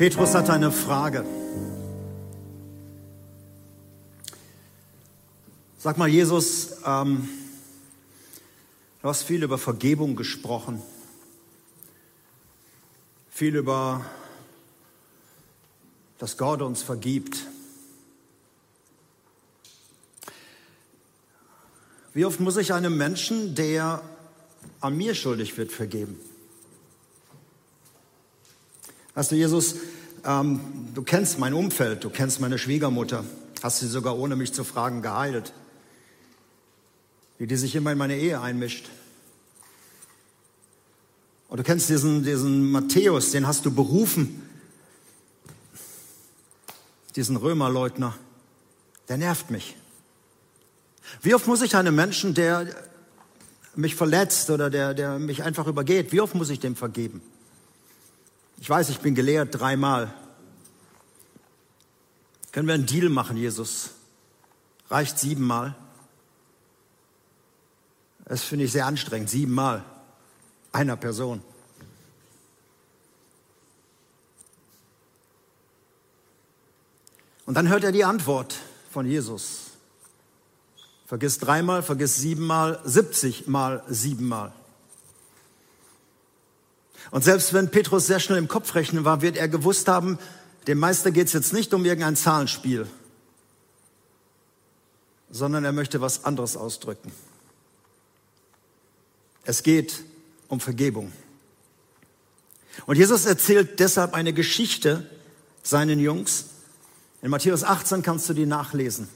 Petrus hat eine Frage. Sag mal, Jesus, ähm, du hast viel über Vergebung gesprochen, viel über, dass Gott uns vergibt. Wie oft muss ich einem Menschen, der an mir schuldig wird, vergeben? Weißt du, Jesus, ähm, du kennst mein Umfeld, du kennst meine Schwiegermutter, hast sie sogar ohne mich zu fragen geheilt, wie die sich immer in meine Ehe einmischt. Und du kennst diesen, diesen Matthäus, den hast du berufen, diesen Römerleugner, der nervt mich. Wie oft muss ich einem Menschen, der mich verletzt oder der, der mich einfach übergeht, wie oft muss ich dem vergeben? Ich weiß, ich bin gelehrt dreimal. Können wir einen Deal machen, Jesus? Reicht siebenmal? Das finde ich sehr anstrengend, siebenmal einer Person. Und dann hört er die Antwort von Jesus. Vergiss dreimal, vergiss siebenmal, siebzigmal, siebenmal. Und selbst wenn Petrus sehr schnell im Kopfrechnen war, wird er gewusst haben, dem Meister geht es jetzt nicht um irgendein Zahlenspiel, sondern er möchte was anderes ausdrücken. Es geht um Vergebung. Und Jesus erzählt deshalb eine Geschichte seinen Jungs. In Matthäus 18 kannst du die nachlesen.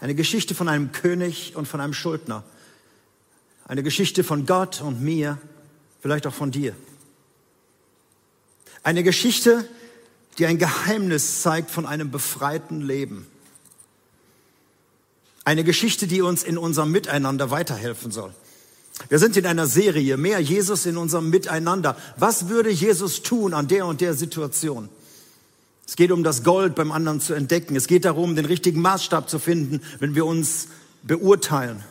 Eine Geschichte von einem König und von einem Schuldner. Eine Geschichte von Gott und mir vielleicht auch von dir. Eine Geschichte, die ein Geheimnis zeigt von einem befreiten Leben. Eine Geschichte, die uns in unserem Miteinander weiterhelfen soll. Wir sind in einer Serie, mehr Jesus in unserem Miteinander. Was würde Jesus tun an der und der Situation? Es geht um das Gold beim anderen zu entdecken. Es geht darum, den richtigen Maßstab zu finden, wenn wir uns beurteilen.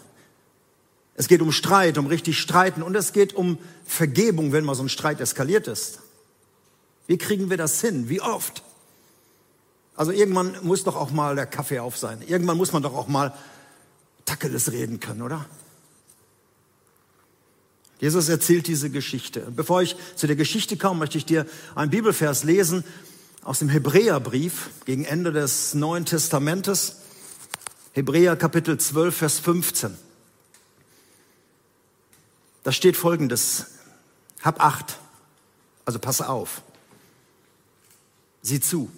Es geht um Streit, um richtig streiten und es geht um Vergebung, wenn mal so ein Streit eskaliert ist. Wie kriegen wir das hin? Wie oft? Also irgendwann muss doch auch mal der Kaffee auf sein. Irgendwann muss man doch auch mal Tackeles reden können, oder? Jesus erzählt diese Geschichte. Bevor ich zu der Geschichte komme, möchte ich dir einen Bibelvers lesen aus dem Hebräerbrief gegen Ende des Neuen Testamentes. Hebräer Kapitel 12, Vers 15. Da steht Folgendes. Hab Acht. Also pass auf. Sieh zu.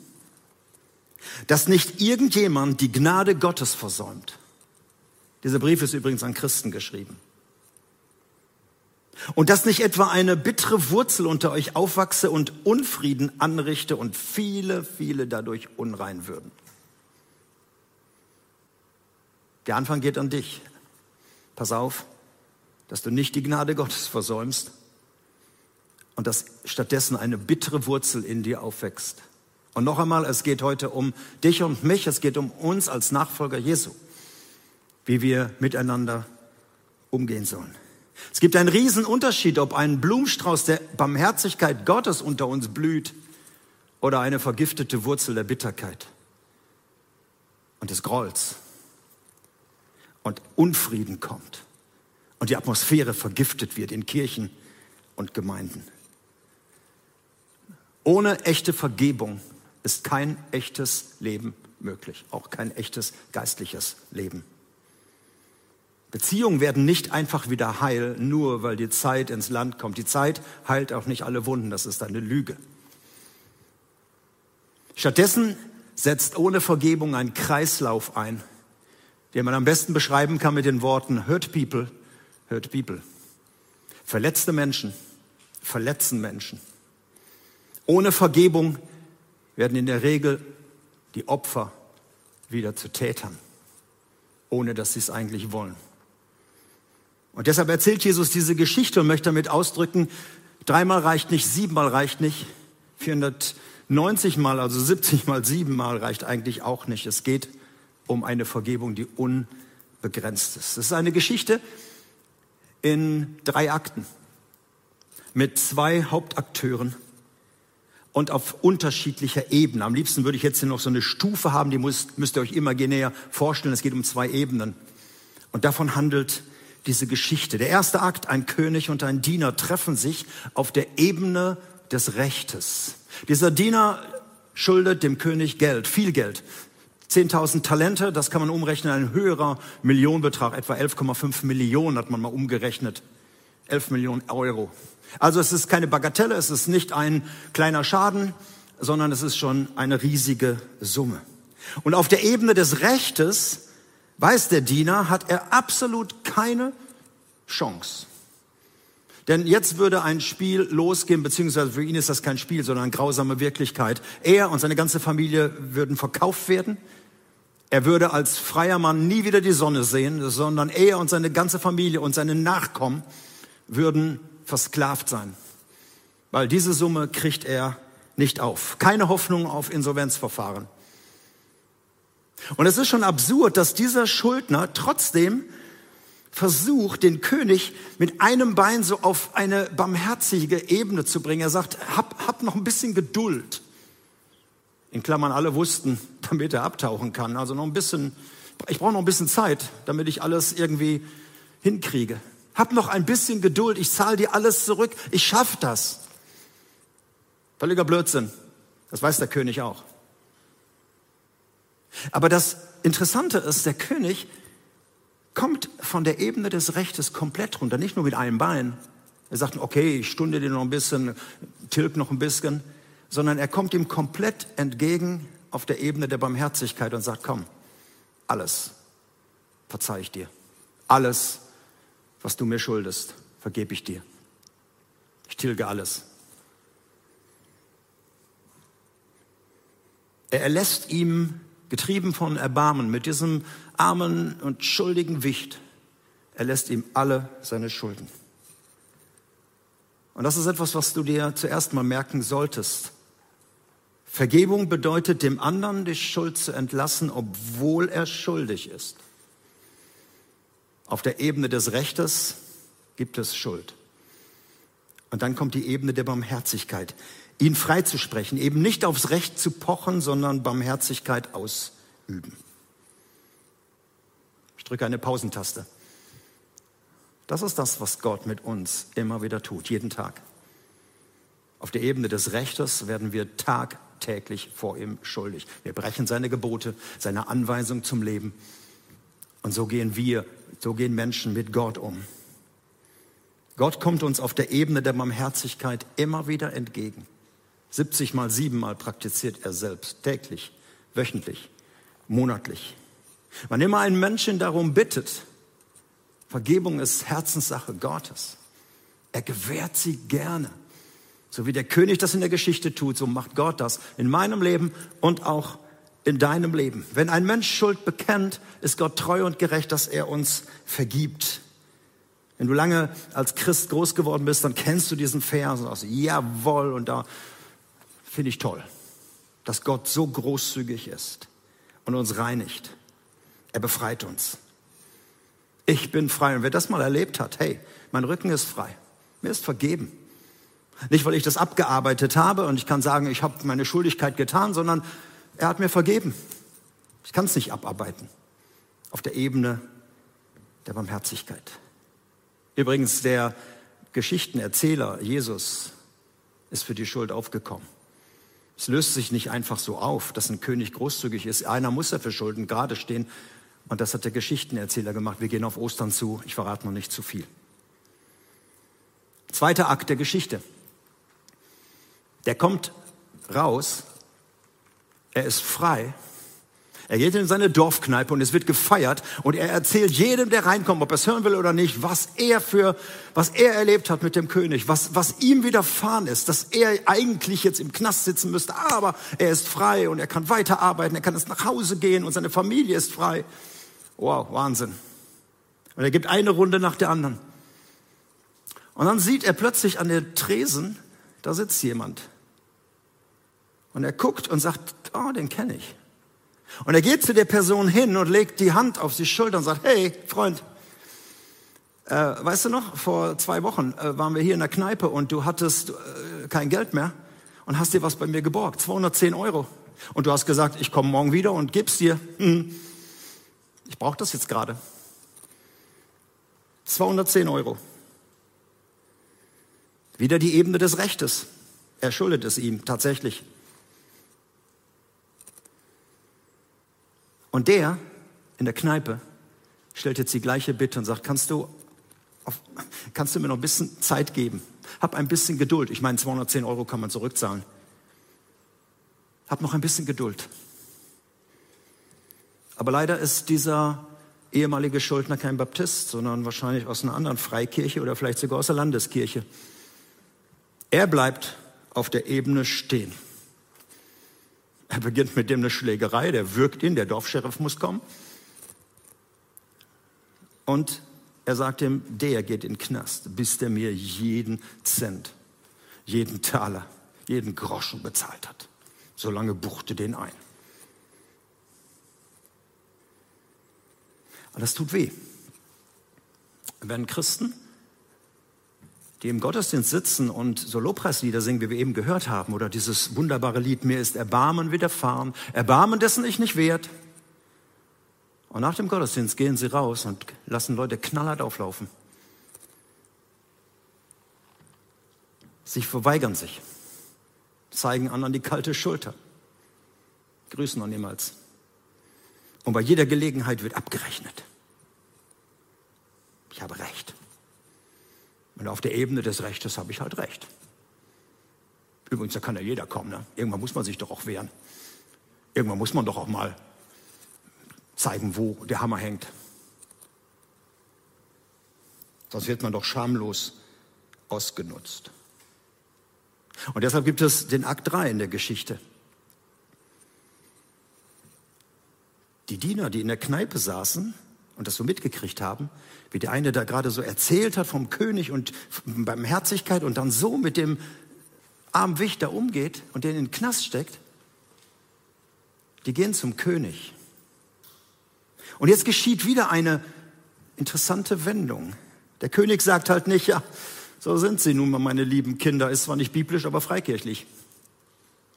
Dass nicht irgendjemand die Gnade Gottes versäumt. Dieser Brief ist übrigens an Christen geschrieben. Und dass nicht etwa eine bittere Wurzel unter euch aufwachse und Unfrieden anrichte und viele, viele dadurch unrein würden. Der Anfang geht an dich. Pass auf dass du nicht die Gnade Gottes versäumst und dass stattdessen eine bittere Wurzel in dir aufwächst. Und noch einmal, es geht heute um dich und mich, es geht um uns als Nachfolger Jesu, wie wir miteinander umgehen sollen. Es gibt einen riesen Unterschied, ob ein Blumenstrauß der Barmherzigkeit Gottes unter uns blüht oder eine vergiftete Wurzel der Bitterkeit und des Grolls und Unfrieden kommt und die Atmosphäre vergiftet wird in Kirchen und Gemeinden. Ohne echte Vergebung ist kein echtes Leben möglich, auch kein echtes geistliches Leben. Beziehungen werden nicht einfach wieder heil, nur weil die Zeit ins Land kommt. Die Zeit heilt auch nicht alle Wunden, das ist eine Lüge. Stattdessen setzt ohne Vergebung ein Kreislauf ein, den man am besten beschreiben kann mit den Worten Hurt people, hört Bibel. Verletzte Menschen verletzen Menschen. Ohne Vergebung werden in der Regel die Opfer wieder zu Tätern, ohne dass sie es eigentlich wollen. Und deshalb erzählt Jesus diese Geschichte und möchte damit ausdrücken, dreimal reicht nicht, siebenmal reicht nicht, 490 mal, also 70 mal siebenmal reicht eigentlich auch nicht. Es geht um eine Vergebung, die unbegrenzt ist. Es ist eine Geschichte, in drei Akten mit zwei Hauptakteuren. und auf unterschiedlicher Ebene. Am liebsten würde ich jetzt hier noch so eine Stufe haben, die müsst, müsst ihr euch immer näher vorstellen. Es geht um zwei Ebenen. Und davon handelt diese Geschichte. Der erste Akt, ein König und ein Diener treffen sich auf der Ebene des Rechtes. Dieser Diener schuldet dem König Geld, viel Geld. 10.000 Talente, das kann man umrechnen, ein höherer Millionenbetrag, etwa 11,5 Millionen hat man mal umgerechnet. 11 Millionen Euro. Also es ist keine Bagatelle, es ist nicht ein kleiner Schaden, sondern es ist schon eine riesige Summe. Und auf der Ebene des Rechtes, weiß der Diener, hat er absolut keine Chance. Denn jetzt würde ein Spiel losgehen, beziehungsweise für ihn ist das kein Spiel, sondern eine grausame Wirklichkeit. Er und seine ganze Familie würden verkauft werden. Er würde als freier Mann nie wieder die Sonne sehen, sondern er und seine ganze Familie und seine Nachkommen würden versklavt sein. Weil diese Summe kriegt er nicht auf. Keine Hoffnung auf Insolvenzverfahren. Und es ist schon absurd, dass dieser Schuldner trotzdem versucht, den König mit einem Bein so auf eine barmherzige Ebene zu bringen. Er sagt, hab, hab noch ein bisschen Geduld. In Klammern, alle wussten, damit er abtauchen kann. Also noch ein bisschen, ich brauche noch ein bisschen Zeit, damit ich alles irgendwie hinkriege. Hab noch ein bisschen Geduld, ich zahle dir alles zurück, ich schaff das. Völliger Blödsinn. Das weiß der König auch. Aber das Interessante ist, der König kommt von der Ebene des Rechtes komplett runter, nicht nur mit einem Bein. Er sagt, okay, ich stunde dir noch ein bisschen, tilg noch ein bisschen, sondern er kommt ihm komplett entgegen auf der Ebene der Barmherzigkeit und sagt, komm, alles verzeih ich dir. Alles, was du mir schuldest, vergebe ich dir. Ich tilge alles. Er erlässt ihm getrieben von Erbarmen, mit diesem armen und schuldigen Wicht, er lässt ihm alle seine Schulden. Und das ist etwas, was du dir zuerst mal merken solltest. Vergebung bedeutet, dem anderen die Schuld zu entlassen, obwohl er schuldig ist. Auf der Ebene des Rechtes gibt es Schuld. Und dann kommt die Ebene der Barmherzigkeit ihn freizusprechen, eben nicht aufs Recht zu pochen, sondern Barmherzigkeit ausüben. Drücke eine Pausentaste. Das ist das, was Gott mit uns immer wieder tut, jeden Tag. Auf der Ebene des Rechtes werden wir tagtäglich vor ihm schuldig. Wir brechen seine Gebote, seine Anweisung zum Leben. Und so gehen wir, so gehen Menschen mit Gott um. Gott kommt uns auf der Ebene der Barmherzigkeit immer wieder entgegen. 70 mal 7 mal praktiziert er selbst, täglich, wöchentlich, monatlich. Wann immer ein Menschen darum bittet, Vergebung ist Herzenssache Gottes. Er gewährt sie gerne. So wie der König das in der Geschichte tut, so macht Gott das in meinem Leben und auch in deinem Leben. Wenn ein Mensch Schuld bekennt, ist Gott treu und gerecht, dass er uns vergibt. Wenn du lange als Christ groß geworden bist, dann kennst du diesen Vers und sagst, jawohl, und da Finde ich toll, dass Gott so großzügig ist und uns reinigt. Er befreit uns. Ich bin frei. Und wer das mal erlebt hat, hey, mein Rücken ist frei. Mir ist vergeben. Nicht, weil ich das abgearbeitet habe und ich kann sagen, ich habe meine Schuldigkeit getan, sondern er hat mir vergeben. Ich kann es nicht abarbeiten. Auf der Ebene der Barmherzigkeit. Übrigens, der Geschichtenerzähler Jesus ist für die Schuld aufgekommen. Es löst sich nicht einfach so auf, dass ein König großzügig ist. Einer muss ja für Schulden gerade stehen. Und das hat der Geschichtenerzähler gemacht. Wir gehen auf Ostern zu. Ich verrate noch nicht zu viel. Zweiter Akt der Geschichte. Der kommt raus. Er ist frei er geht in seine Dorfkneipe und es wird gefeiert und er erzählt jedem, der reinkommt, ob er es hören will oder nicht, was er für, was er erlebt hat mit dem König, was, was ihm widerfahren ist, dass er eigentlich jetzt im Knast sitzen müsste, aber er ist frei und er kann weiterarbeiten, er kann jetzt nach Hause gehen und seine Familie ist frei. Wow, Wahnsinn. Und er gibt eine Runde nach der anderen. Und dann sieht er plötzlich an der Tresen, da sitzt jemand. Und er guckt und sagt, oh, den kenne ich. Und er geht zu der Person hin und legt die Hand auf die Schulter und sagt, hey, Freund, äh, weißt du noch, vor zwei Wochen äh, waren wir hier in der Kneipe und du hattest äh, kein Geld mehr. und hast dir was bei mir geborgt, 210 Euro. Und du hast gesagt, ich komme morgen wieder und gib's dir. Hm. Ich brauche das jetzt gerade. 210 Euro. Wieder die Ebene des Rechtes. Er schuldet es ihm tatsächlich. Und der in der Kneipe stellt jetzt die gleiche Bitte und sagt, kannst du, auf, kannst du mir noch ein bisschen Zeit geben? Hab ein bisschen Geduld. Ich meine, 210 Euro kann man zurückzahlen. Hab noch ein bisschen Geduld. Aber leider ist dieser ehemalige Schuldner kein Baptist, sondern wahrscheinlich aus einer anderen Freikirche oder vielleicht sogar aus der Landeskirche. Er bleibt auf der Ebene stehen. Er beginnt mit dem eine Schlägerei, der wirkt ihn, der Dorfscheriff muss kommen. Und er sagt ihm, der geht in den Knast, bis der mir jeden Cent, jeden Taler, jeden Groschen bezahlt hat. Solange buchte den ein. Und das tut weh. Wenn Christen, die im Gottesdienst sitzen und so Lobpreislieder singen, wie wir eben gehört haben, oder dieses wunderbare Lied, mir ist Erbarmen widerfahren, Erbarmen dessen ich nicht wert, und nach dem Gottesdienst gehen sie raus und lassen Leute knallhart auflaufen. Sie verweigern sich, zeigen anderen die kalte Schulter, grüßen noch niemals. Und bei jeder Gelegenheit wird abgerechnet. Ich habe Recht. Und auf der Ebene des Rechtes habe ich halt Recht. Übrigens, da kann ja jeder kommen. Ne? Irgendwann muss man sich doch auch wehren. Irgendwann muss man doch auch mal zeigen, wo der Hammer hängt. Sonst wird man doch schamlos ausgenutzt. Und deshalb gibt es den Akt 3 in der Geschichte. Die Diener, die in der Kneipe saßen und das so mitgekriegt haben, wie der eine da gerade so erzählt hat vom König und beim Herzigkeit und dann so mit dem armen Wichter umgeht und den in den Knast steckt, die gehen zum König und jetzt geschieht wieder eine interessante Wendung. Der König sagt halt nicht, ja, so sind sie nun mal, meine lieben Kinder, ist zwar nicht biblisch, aber freikirchlich.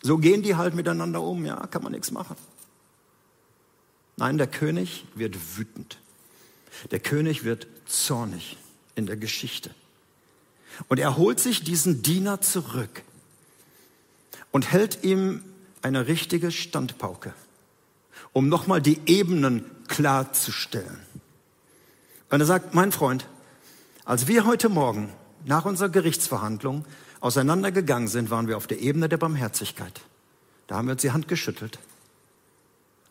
So gehen die halt miteinander um, ja, kann man nichts machen. Nein, der König wird wütend. Der König wird zornig in der Geschichte. Und er holt sich diesen Diener zurück und hält ihm eine richtige Standpauke um nochmal die Ebenen klarzustellen. Und er sagt, mein Freund, als wir heute Morgen nach unserer Gerichtsverhandlung auseinandergegangen sind, waren wir auf der Ebene der Barmherzigkeit. Da haben wir uns die Hand geschüttelt.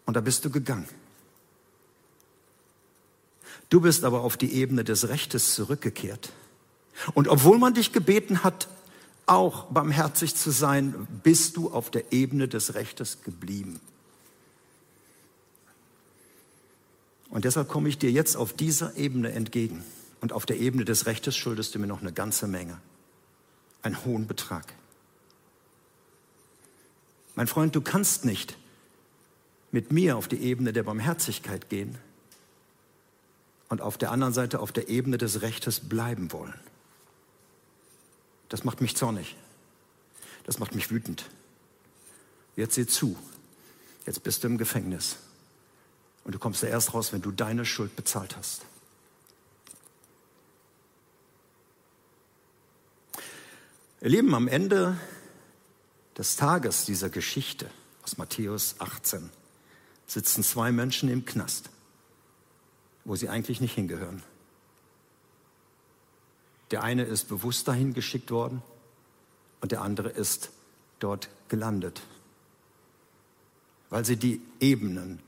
Und da bist du gegangen. Du bist aber auf die Ebene des Rechtes zurückgekehrt. Und obwohl man dich gebeten hat, auch barmherzig zu sein, bist du auf der Ebene des Rechtes geblieben. Und deshalb komme ich dir jetzt auf dieser Ebene entgegen. Und auf der Ebene des Rechtes schuldest du mir noch eine ganze Menge. Einen hohen Betrag. Mein Freund, du kannst nicht mit mir auf die Ebene der Barmherzigkeit gehen und auf der anderen Seite auf der Ebene des Rechtes bleiben wollen. Das macht mich zornig. Das macht mich wütend. Jetzt sieh zu. Jetzt bist du im Gefängnis. Und du kommst da erst raus, wenn du deine Schuld bezahlt hast. Ihr Lieben, am Ende des Tages dieser Geschichte aus Matthäus 18 sitzen zwei Menschen im Knast, wo sie eigentlich nicht hingehören. Der eine ist bewusst dahin geschickt worden und der andere ist dort gelandet, weil sie die Ebenen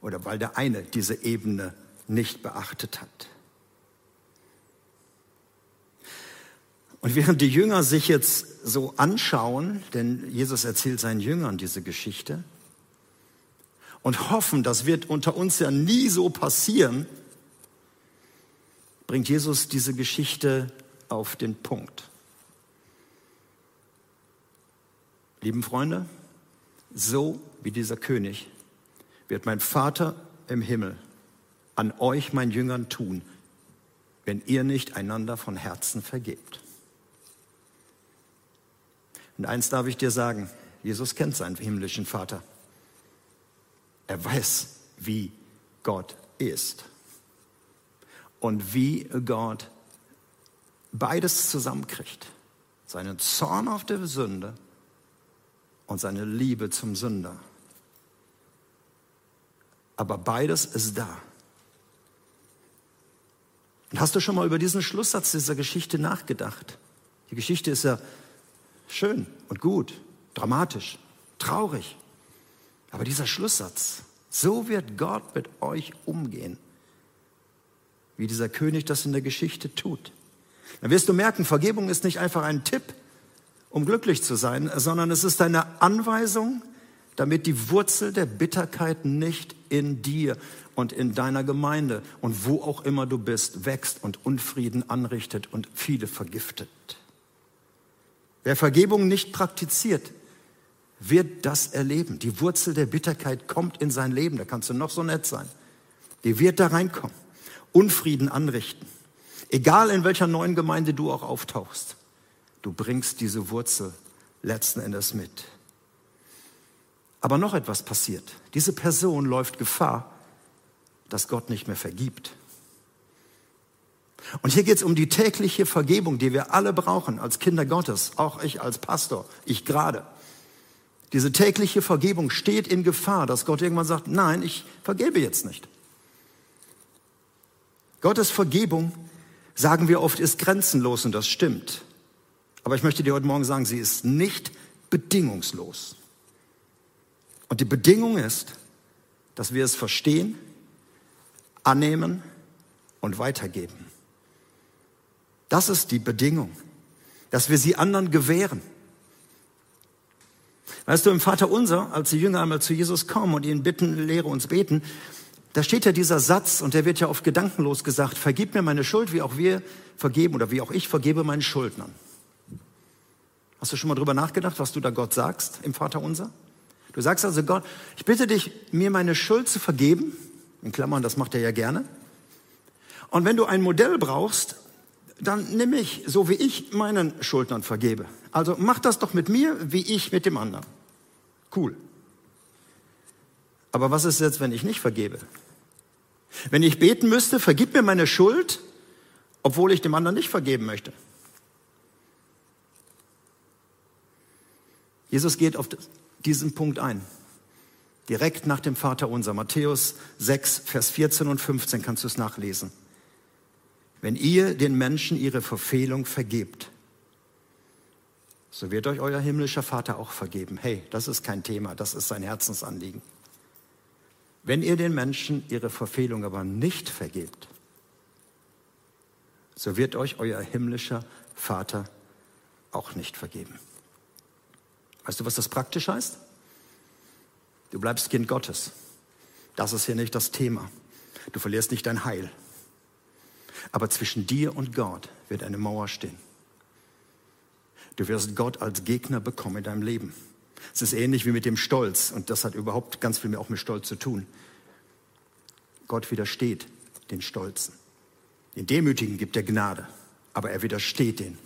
oder weil der eine diese Ebene nicht beachtet hat. Und während die Jünger sich jetzt so anschauen, denn Jesus erzählt seinen Jüngern diese Geschichte, und hoffen, das wird unter uns ja nie so passieren, bringt Jesus diese Geschichte auf den Punkt. Lieben Freunde, so wie dieser König wird mein Vater im Himmel an euch, meinen Jüngern, tun, wenn ihr nicht einander von Herzen vergebt. Und eins darf ich dir sagen, Jesus kennt seinen himmlischen Vater. Er weiß, wie Gott ist und wie Gott beides zusammenkriegt. Seinen Zorn auf der Sünde und seine Liebe zum Sünder. Aber beides ist da. Und hast du schon mal über diesen Schlusssatz dieser Geschichte nachgedacht? Die Geschichte ist ja schön und gut, dramatisch, traurig. Aber dieser Schlusssatz, so wird Gott mit euch umgehen, wie dieser König das in der Geschichte tut. Dann wirst du merken, Vergebung ist nicht einfach ein Tipp, um glücklich zu sein, sondern es ist eine Anweisung, damit die Wurzel der Bitterkeit nicht in dir und in deiner Gemeinde und wo auch immer du bist, wächst und Unfrieden anrichtet und viele vergiftet. Wer Vergebung nicht praktiziert, wird das erleben. Die Wurzel der Bitterkeit kommt in sein Leben. Da kannst du noch so nett sein. Die wird da reinkommen. Unfrieden anrichten. Egal in welcher neuen Gemeinde du auch auftauchst. Du bringst diese Wurzel letzten Endes mit. Aber noch etwas passiert. Diese Person läuft Gefahr, dass Gott nicht mehr vergibt. Und hier geht es um die tägliche Vergebung, die wir alle brauchen als Kinder Gottes, auch ich als Pastor, ich gerade. Diese tägliche Vergebung steht in Gefahr, dass Gott irgendwann sagt, nein, ich vergebe jetzt nicht. Gottes Vergebung, sagen wir oft, ist grenzenlos und das stimmt. Aber ich möchte dir heute Morgen sagen, sie ist nicht bedingungslos. Und die Bedingung ist, dass wir es verstehen, annehmen und weitergeben. Das ist die Bedingung, dass wir sie anderen gewähren. Weißt du, im Vater unser, als die Jünger einmal zu Jesus kommen und ihn bitten, lehre uns beten, da steht ja dieser Satz und der wird ja oft gedankenlos gesagt, vergib mir meine Schuld, wie auch wir vergeben oder wie auch ich vergebe meinen Schuldnern. Hast du schon mal drüber nachgedacht, was du da Gott sagst im Vater unser? Du sagst also Gott, ich bitte dich, mir meine Schuld zu vergeben. In Klammern, das macht er ja gerne. Und wenn du ein Modell brauchst, dann nimm mich, so wie ich meinen Schuldnern vergebe. Also mach das doch mit mir, wie ich mit dem anderen. Cool. Aber was ist jetzt, wenn ich nicht vergebe? Wenn ich beten müsste, vergib mir meine Schuld, obwohl ich dem anderen nicht vergeben möchte. Jesus geht auf diesen Punkt ein. Direkt nach dem Vater unser. Matthäus 6, Vers 14 und 15 kannst du es nachlesen. Wenn ihr den Menschen ihre Verfehlung vergebt, so wird euch euer himmlischer Vater auch vergeben. Hey, das ist kein Thema, das ist sein Herzensanliegen. Wenn ihr den Menschen ihre Verfehlung aber nicht vergebt, so wird euch euer himmlischer Vater auch nicht vergeben. Weißt du, was das praktisch heißt? Du bleibst Kind Gottes. Das ist hier nicht das Thema. Du verlierst nicht dein Heil. Aber zwischen dir und Gott wird eine Mauer stehen. Du wirst Gott als Gegner bekommen in deinem Leben. Es ist ähnlich wie mit dem Stolz und das hat überhaupt ganz viel mehr auch mit Stolz zu tun. Gott widersteht den Stolzen. Den Demütigen gibt er Gnade, aber er widersteht den.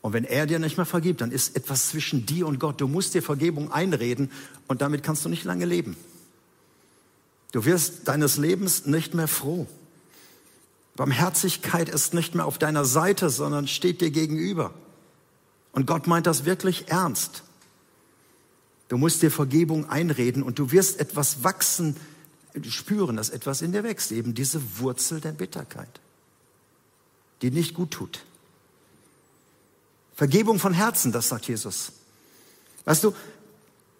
Und wenn er dir nicht mehr vergibt, dann ist etwas zwischen dir und Gott. Du musst dir Vergebung einreden und damit kannst du nicht lange leben. Du wirst deines Lebens nicht mehr froh. Barmherzigkeit ist nicht mehr auf deiner Seite, sondern steht dir gegenüber. Und Gott meint das wirklich ernst. Du musst dir Vergebung einreden und du wirst etwas wachsen, spüren, dass etwas in dir wächst, eben diese Wurzel der Bitterkeit, die nicht gut tut. Vergebung von Herzen, das sagt Jesus. Weißt du,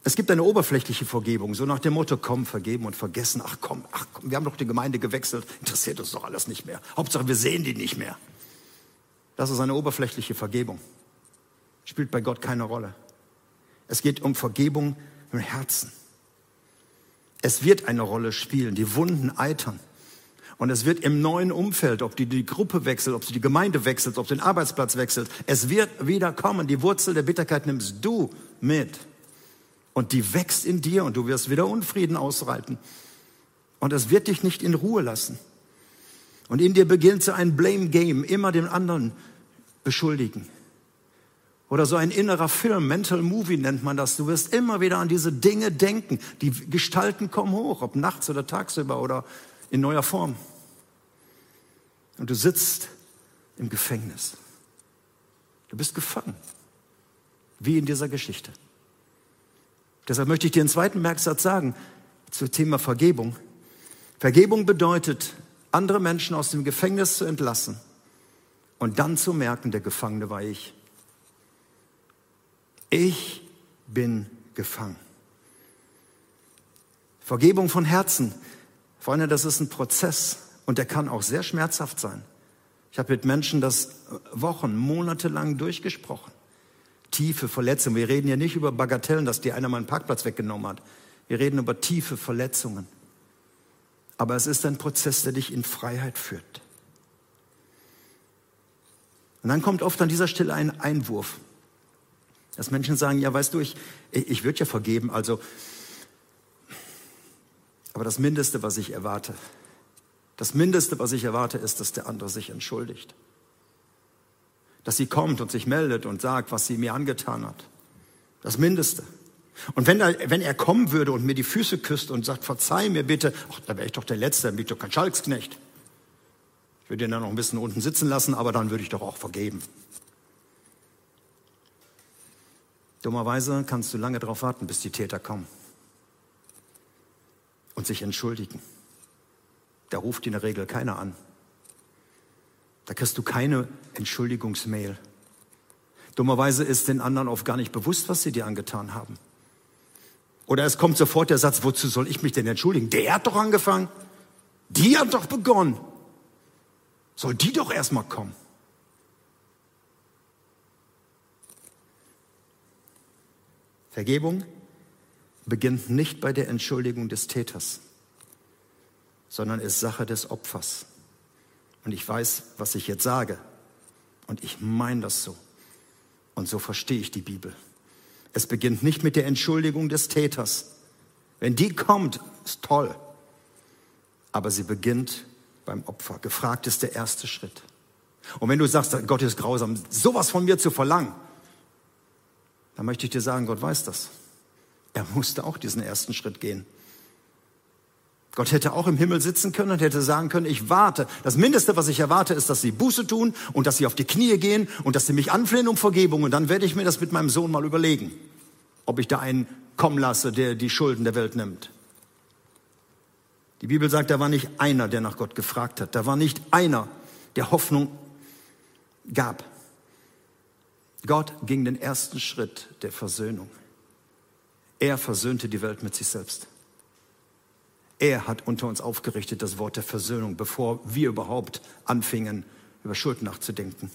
es gibt eine oberflächliche Vergebung, so nach dem Motto, komm, vergeben und vergessen. Ach komm, ach komm, wir haben doch die Gemeinde gewechselt, interessiert uns doch alles nicht mehr. Hauptsache, wir sehen die nicht mehr. Das ist eine oberflächliche Vergebung. Spielt bei Gott keine Rolle. Es geht um Vergebung im Herzen. Es wird eine Rolle spielen, die Wunden eitern. Und es wird im neuen Umfeld, ob die, die Gruppe wechselt, ob sie die Gemeinde wechselt, ob den Arbeitsplatz wechselt, es wird wieder kommen. Die Wurzel der Bitterkeit nimmst du mit. Und die wächst in dir und du wirst wieder Unfrieden ausreiten. Und es wird dich nicht in Ruhe lassen. Und in dir beginnt so ein Blame Game, immer den anderen beschuldigen. Oder so ein innerer Film, Mental Movie nennt man das. Du wirst immer wieder an diese Dinge denken. Die Gestalten kommen hoch, ob nachts oder tagsüber oder in neuer Form. Und du sitzt im Gefängnis. Du bist gefangen, wie in dieser Geschichte. Deshalb möchte ich dir einen zweiten Merksatz sagen zum Thema Vergebung. Vergebung bedeutet, andere Menschen aus dem Gefängnis zu entlassen und dann zu merken, der Gefangene war ich. Ich bin gefangen. Vergebung von Herzen. Freunde, das ist ein Prozess und der kann auch sehr schmerzhaft sein. Ich habe mit Menschen das Wochen, Monate lang durchgesprochen. Tiefe Verletzungen. Wir reden hier nicht über Bagatellen, dass dir einer meinen Parkplatz weggenommen hat. Wir reden über tiefe Verletzungen. Aber es ist ein Prozess, der dich in Freiheit führt. Und dann kommt oft an dieser Stelle ein Einwurf. Dass Menschen sagen, ja, weißt du, ich, ich würde ja vergeben, also, aber das Mindeste, was ich erwarte, das Mindeste, was ich erwarte, ist, dass der andere sich entschuldigt. Dass sie kommt und sich meldet und sagt, was sie mir angetan hat. Das Mindeste. Und wenn er, wenn er kommen würde und mir die Füße küsst und sagt, verzeih mir bitte, ach, da wäre ich doch der Letzte, dann bin ich doch kein Schalksknecht. Ich würde ihn dann noch ein bisschen unten sitzen lassen, aber dann würde ich doch auch vergeben. Dummerweise kannst du lange darauf warten, bis die Täter kommen und sich entschuldigen. Da ruft in der Regel keiner an. Da kriegst du keine Entschuldigungsmail. Dummerweise ist den anderen oft gar nicht bewusst, was sie dir angetan haben. Oder es kommt sofort der Satz, wozu soll ich mich denn entschuldigen? Der hat doch angefangen. Die hat doch begonnen. Soll die doch erstmal kommen. Vergebung beginnt nicht bei der Entschuldigung des Täters, sondern ist Sache des Opfers. Und ich weiß, was ich jetzt sage. Und ich meine das so. Und so verstehe ich die Bibel. Es beginnt nicht mit der Entschuldigung des Täters. Wenn die kommt, ist toll. Aber sie beginnt beim Opfer. Gefragt ist der erste Schritt. Und wenn du sagst, Gott ist grausam, sowas von mir zu verlangen, dann möchte ich dir sagen, Gott weiß das. Er musste auch diesen ersten Schritt gehen. Gott hätte auch im Himmel sitzen können und hätte sagen können, ich warte. Das Mindeste, was ich erwarte, ist, dass sie Buße tun und dass sie auf die Knie gehen und dass sie mich anflehen um Vergebung. Und dann werde ich mir das mit meinem Sohn mal überlegen, ob ich da einen kommen lasse, der die Schulden der Welt nimmt. Die Bibel sagt, da war nicht einer, der nach Gott gefragt hat. Da war nicht einer, der Hoffnung gab. Gott ging den ersten Schritt der Versöhnung. Er versöhnte die Welt mit sich selbst. Er hat unter uns aufgerichtet das Wort der Versöhnung, bevor wir überhaupt anfingen, über Schuld nachzudenken.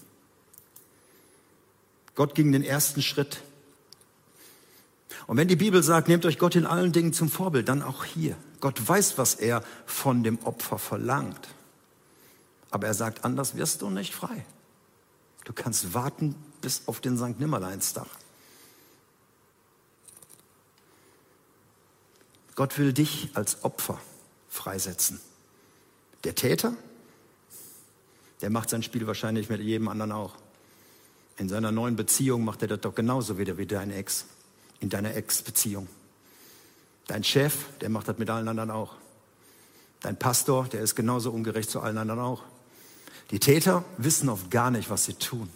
Gott ging den ersten Schritt. Und wenn die Bibel sagt, nehmt euch Gott in allen Dingen zum Vorbild, dann auch hier. Gott weiß, was er von dem Opfer verlangt. Aber er sagt, anders wirst du nicht frei. Du kannst warten bis auf den St. Nimmerleinstag. Gott will dich als Opfer freisetzen. Der Täter, der macht sein Spiel wahrscheinlich mit jedem anderen auch. In seiner neuen Beziehung macht er das doch genauso wieder wie dein Ex, in deiner Ex-Beziehung. Dein Chef, der macht das mit allen anderen auch. Dein Pastor, der ist genauso ungerecht zu allen anderen auch. Die Täter wissen oft gar nicht, was sie tun.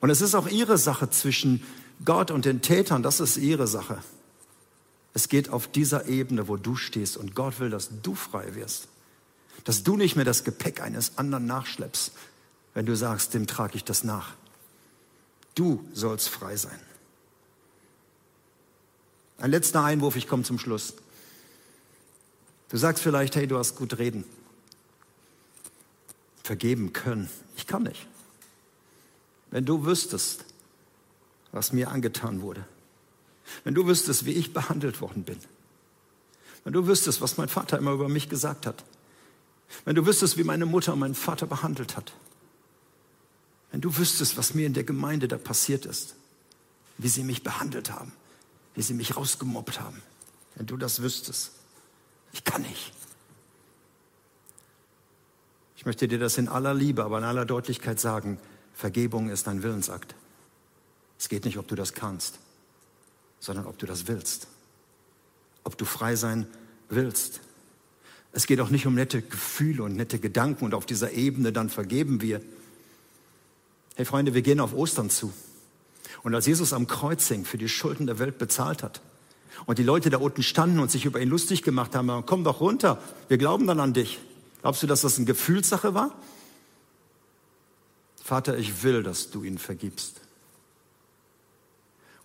Und es ist auch ihre Sache zwischen Gott und den Tätern, das ist ihre Sache. Es geht auf dieser Ebene, wo du stehst und Gott will, dass du frei wirst. Dass du nicht mehr das Gepäck eines anderen nachschleppst, wenn du sagst, dem trage ich das nach. Du sollst frei sein. Ein letzter Einwurf, ich komme zum Schluss. Du sagst vielleicht, hey, du hast gut reden. Vergeben können. Ich kann nicht. Wenn du wüsstest, was mir angetan wurde, wenn du wüsstest, wie ich behandelt worden bin. Wenn du wüsstest, was mein Vater immer über mich gesagt hat. Wenn du wüsstest, wie meine Mutter meinen Vater behandelt hat. Wenn du wüsstest, was mir in der Gemeinde da passiert ist. Wie sie mich behandelt haben. Wie sie mich rausgemobbt haben. Wenn du das wüsstest. Ich kann nicht. Ich möchte dir das in aller Liebe, aber in aller Deutlichkeit sagen. Vergebung ist ein Willensakt. Es geht nicht, ob du das kannst, sondern ob du das willst. Ob du frei sein willst. Es geht auch nicht um nette Gefühle und nette Gedanken und auf dieser Ebene dann vergeben wir. Hey Freunde, wir gehen auf Ostern zu. Und als Jesus am Kreuz hing, für die Schulden der Welt bezahlt hat und die Leute da unten standen und sich über ihn lustig gemacht haben, komm doch runter, wir glauben dann an dich. Glaubst du, dass das eine Gefühlssache war? Vater, ich will, dass du ihn vergibst.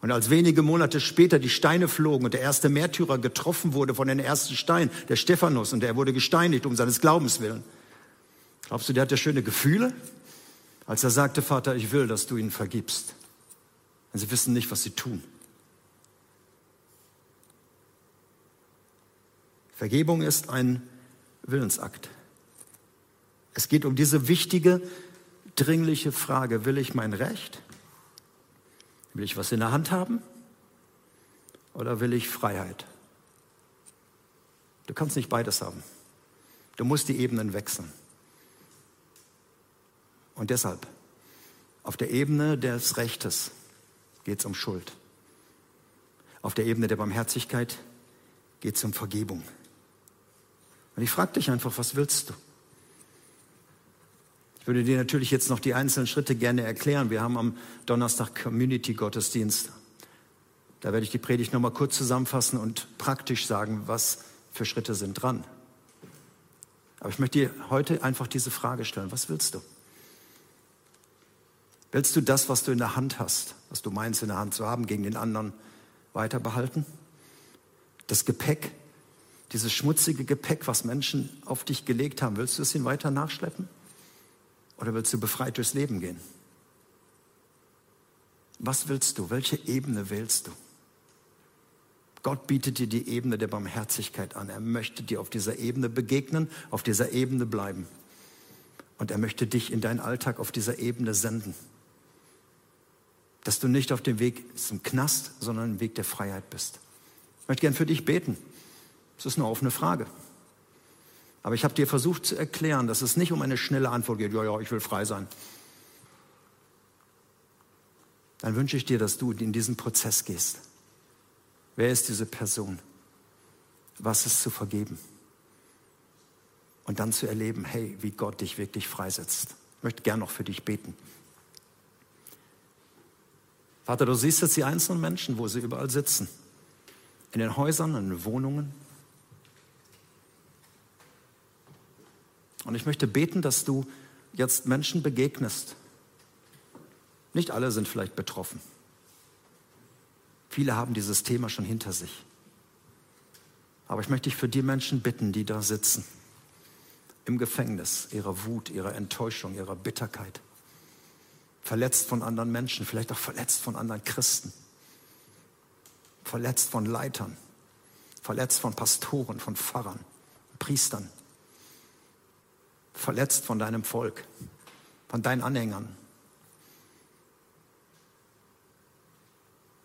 Und als wenige Monate später die Steine flogen und der erste Märtyrer getroffen wurde von den ersten Steinen, der Stephanus, und er wurde gesteinigt um seines Glaubens willen. Glaubst du, der hatte schöne Gefühle, als er sagte, Vater, ich will, dass du ihn vergibst? Und sie wissen nicht, was sie tun. Vergebung ist ein Willensakt. Es geht um diese wichtige, dringliche Frage, will ich mein Recht? Will ich was in der Hand haben? Oder will ich Freiheit? Du kannst nicht beides haben. Du musst die Ebenen wechseln. Und deshalb, auf der Ebene des Rechtes geht es um Schuld. Auf der Ebene der Barmherzigkeit geht es um Vergebung. Und ich frage dich einfach, was willst du? Ich würde dir natürlich jetzt noch die einzelnen Schritte gerne erklären. Wir haben am Donnerstag Community Gottesdienst. Da werde ich die Predigt nochmal kurz zusammenfassen und praktisch sagen, was für Schritte sind dran. Aber ich möchte dir heute einfach diese Frage stellen. Was willst du? Willst du das, was du in der Hand hast, was du meinst in der Hand zu haben, gegen den anderen weiter behalten? Das Gepäck, dieses schmutzige Gepäck, was Menschen auf dich gelegt haben, willst du es ihnen weiter nachschleppen? Oder willst du befreit durchs Leben gehen? Was willst du? Welche Ebene wählst du? Gott bietet dir die Ebene der Barmherzigkeit an. Er möchte dir auf dieser Ebene begegnen, auf dieser Ebene bleiben. Und er möchte dich in deinen Alltag auf dieser Ebene senden. Dass du nicht auf dem Weg zum Knast, sondern im Weg der Freiheit bist. Ich möchte gern für dich beten. Das ist eine offene Frage. Aber ich habe dir versucht zu erklären, dass es nicht um eine schnelle Antwort geht, ja, ja, ich will frei sein. Dann wünsche ich dir, dass du in diesen Prozess gehst. Wer ist diese Person? Was ist zu vergeben? Und dann zu erleben, hey, wie Gott dich wirklich freisetzt. Ich möchte gern noch für dich beten. Vater, du siehst jetzt die einzelnen Menschen, wo sie überall sitzen. In den Häusern, in den Wohnungen, Und ich möchte beten, dass du jetzt Menschen begegnest. Nicht alle sind vielleicht betroffen. Viele haben dieses Thema schon hinter sich. Aber ich möchte dich für die Menschen bitten, die da sitzen, im Gefängnis, ihrer Wut, ihrer Enttäuschung, ihrer Bitterkeit, verletzt von anderen Menschen, vielleicht auch verletzt von anderen Christen, verletzt von Leitern, verletzt von Pastoren, von Pfarrern, Priestern verletzt von deinem Volk, von deinen Anhängern.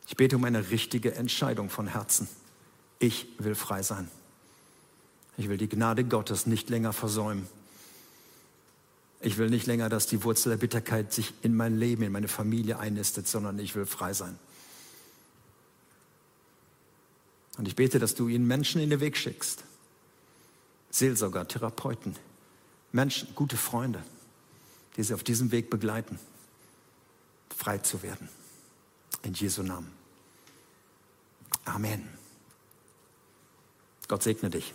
Ich bete um eine richtige Entscheidung von Herzen. Ich will frei sein. Ich will die Gnade Gottes nicht länger versäumen. Ich will nicht länger, dass die Wurzel der Bitterkeit sich in mein Leben, in meine Familie einnistet, sondern ich will frei sein. Und ich bete, dass du ihnen Menschen in den Weg schickst. Seelsorger, Therapeuten, Menschen, gute Freunde, die sie auf diesem Weg begleiten, frei zu werden. In Jesu Namen. Amen. Gott segne dich.